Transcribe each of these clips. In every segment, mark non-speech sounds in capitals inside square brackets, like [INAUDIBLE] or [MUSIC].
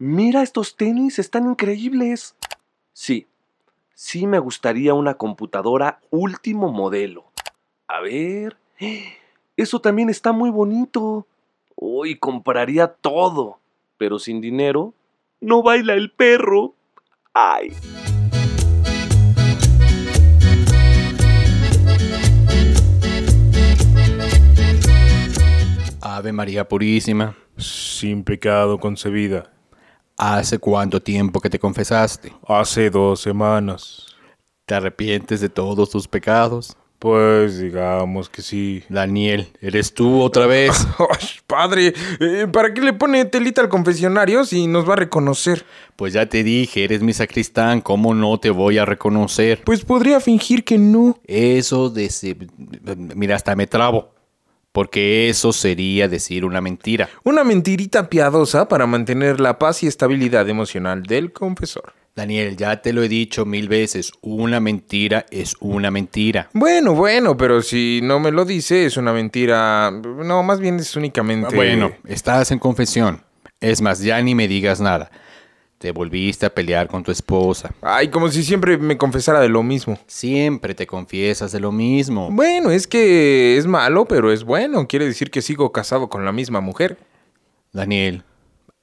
Mira, estos tenis están increíbles. Sí, sí me gustaría una computadora último modelo. A ver. Eso también está muy bonito. Hoy compraría todo. Pero sin dinero, no baila el perro. ¡Ay! Ave María Purísima, sin pecado concebida. ¿Hace cuánto tiempo que te confesaste? Hace dos semanas. ¿Te arrepientes de todos tus pecados? Pues digamos que sí. Daniel, ¿eres tú otra vez? [LAUGHS] Padre, eh, ¿para qué le pone telita al confesionario si nos va a reconocer? Pues ya te dije, eres mi sacristán, ¿cómo no te voy a reconocer? Pues podría fingir que no. Eso de... Mira, hasta me trabo. Porque eso sería decir una mentira. Una mentirita piadosa para mantener la paz y estabilidad emocional del confesor. Daniel, ya te lo he dicho mil veces, una mentira es una mentira. Bueno, bueno, pero si no me lo dice, es una mentira. No, más bien es únicamente. Bueno, estás en confesión. Es más, ya ni me digas nada. Te volviste a pelear con tu esposa. Ay, como si siempre me confesara de lo mismo. Siempre te confiesas de lo mismo. Bueno, es que es malo, pero es bueno. Quiere decir que sigo casado con la misma mujer. Daniel,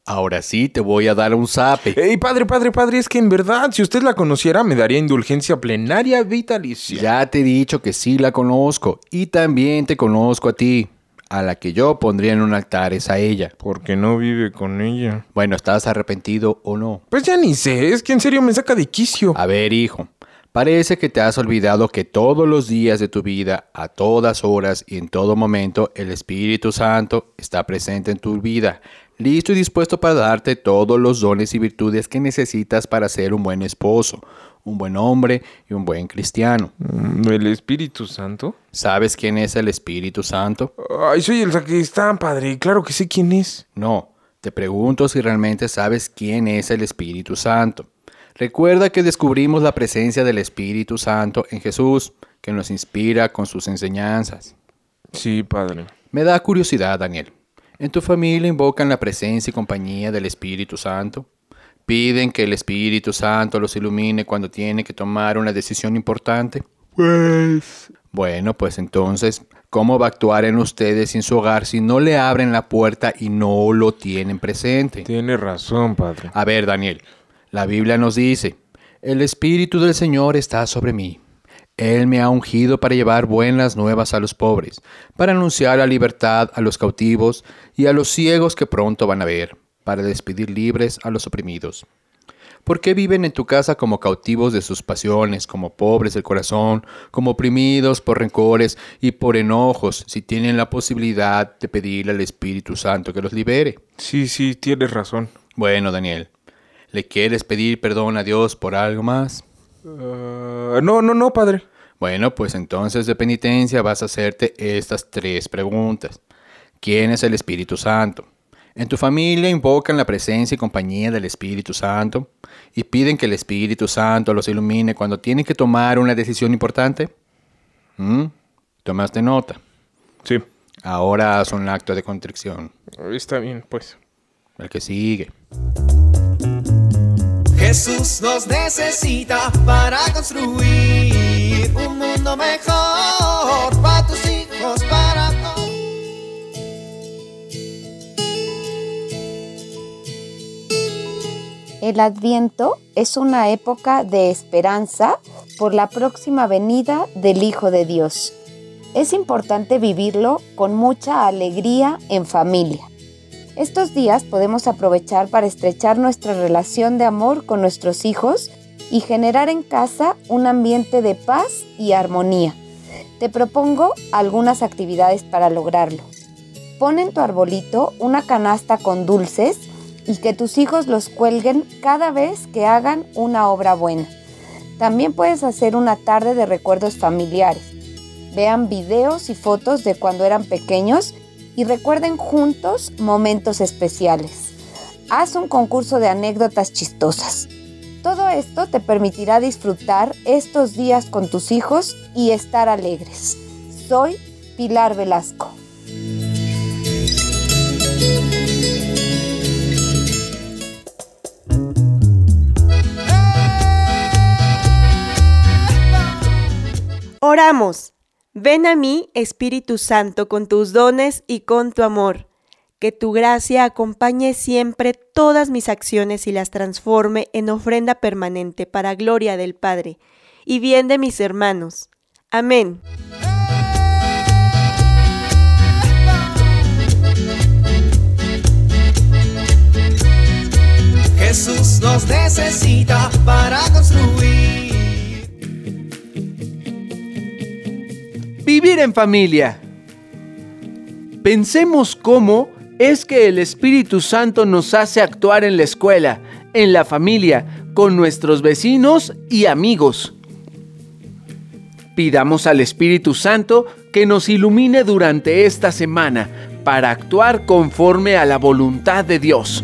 ahora sí te voy a dar un zape. Ey, padre, padre, padre, es que en verdad, si usted la conociera, me daría indulgencia plenaria vitalicia. Ya te he dicho que sí la conozco y también te conozco a ti. A la que yo pondría en un altar es a ella. Porque no vive con ella. Bueno, ¿estás arrepentido o no? Pues ya ni sé, es que en serio me saca de quicio. A ver, hijo, parece que te has olvidado que todos los días de tu vida, a todas horas y en todo momento, el Espíritu Santo está presente en tu vida, listo y dispuesto para darte todos los dones y virtudes que necesitas para ser un buen esposo, un buen hombre y un buen cristiano. Mm, ¿El Espíritu Santo? ¿Sabes quién es el Espíritu Santo? Ay, soy el sacristán, padre. Claro que sé quién es. No, te pregunto si realmente sabes quién es el Espíritu Santo. Recuerda que descubrimos la presencia del Espíritu Santo en Jesús, que nos inspira con sus enseñanzas. Sí, padre. Me da curiosidad, Daniel. ¿En tu familia invocan la presencia y compañía del Espíritu Santo? ¿Piden que el Espíritu Santo los ilumine cuando tienen que tomar una decisión importante? Pues... Bueno, pues entonces, ¿cómo va a actuar en ustedes en su hogar si no le abren la puerta y no lo tienen presente? Tiene razón, padre. A ver, Daniel, la Biblia nos dice, el Espíritu del Señor está sobre mí. Él me ha ungido para llevar buenas nuevas a los pobres, para anunciar la libertad a los cautivos y a los ciegos que pronto van a ver, para despedir libres a los oprimidos. ¿Por qué viven en tu casa como cautivos de sus pasiones, como pobres del corazón, como oprimidos por rencores y por enojos, si tienen la posibilidad de pedirle al Espíritu Santo que los libere? Sí, sí, tienes razón. Bueno, Daniel, ¿le quieres pedir perdón a Dios por algo más? Ah, no, no, no, padre. Bueno, pues entonces de penitencia vas a hacerte estas tres preguntas. ¿Quién es el Espíritu Santo? ¿En tu familia invocan la presencia y compañía del Espíritu Santo y piden que el Espíritu Santo los ilumine cuando tienen que tomar una decisión importante? ¿Mm? ¿Tomaste nota? Sí. Ahora haz un acto de contrición. Está bien, pues. El que sigue. Jesús nos necesita para construir un mundo mejor para tus hijos, para. El Adviento es una época de esperanza por la próxima venida del Hijo de Dios. Es importante vivirlo con mucha alegría en familia. Estos días podemos aprovechar para estrechar nuestra relación de amor con nuestros hijos y generar en casa un ambiente de paz y armonía. Te propongo algunas actividades para lograrlo. Pon en tu arbolito una canasta con dulces y que tus hijos los cuelguen cada vez que hagan una obra buena. También puedes hacer una tarde de recuerdos familiares. Vean videos y fotos de cuando eran pequeños y recuerden juntos momentos especiales. Haz un concurso de anécdotas chistosas. Todo esto te permitirá disfrutar estos días con tus hijos y estar alegres. Soy Pilar Velasco. Oramos. Ven a mí, Espíritu Santo, con tus dones y con tu amor. Que tu gracia acompañe siempre todas mis acciones y las transforme en ofrenda permanente para gloria del Padre y bien de mis hermanos. Amén. Jesús nos necesita En familia. Pensemos cómo es que el Espíritu Santo nos hace actuar en la escuela, en la familia, con nuestros vecinos y amigos. Pidamos al Espíritu Santo que nos ilumine durante esta semana para actuar conforme a la voluntad de Dios.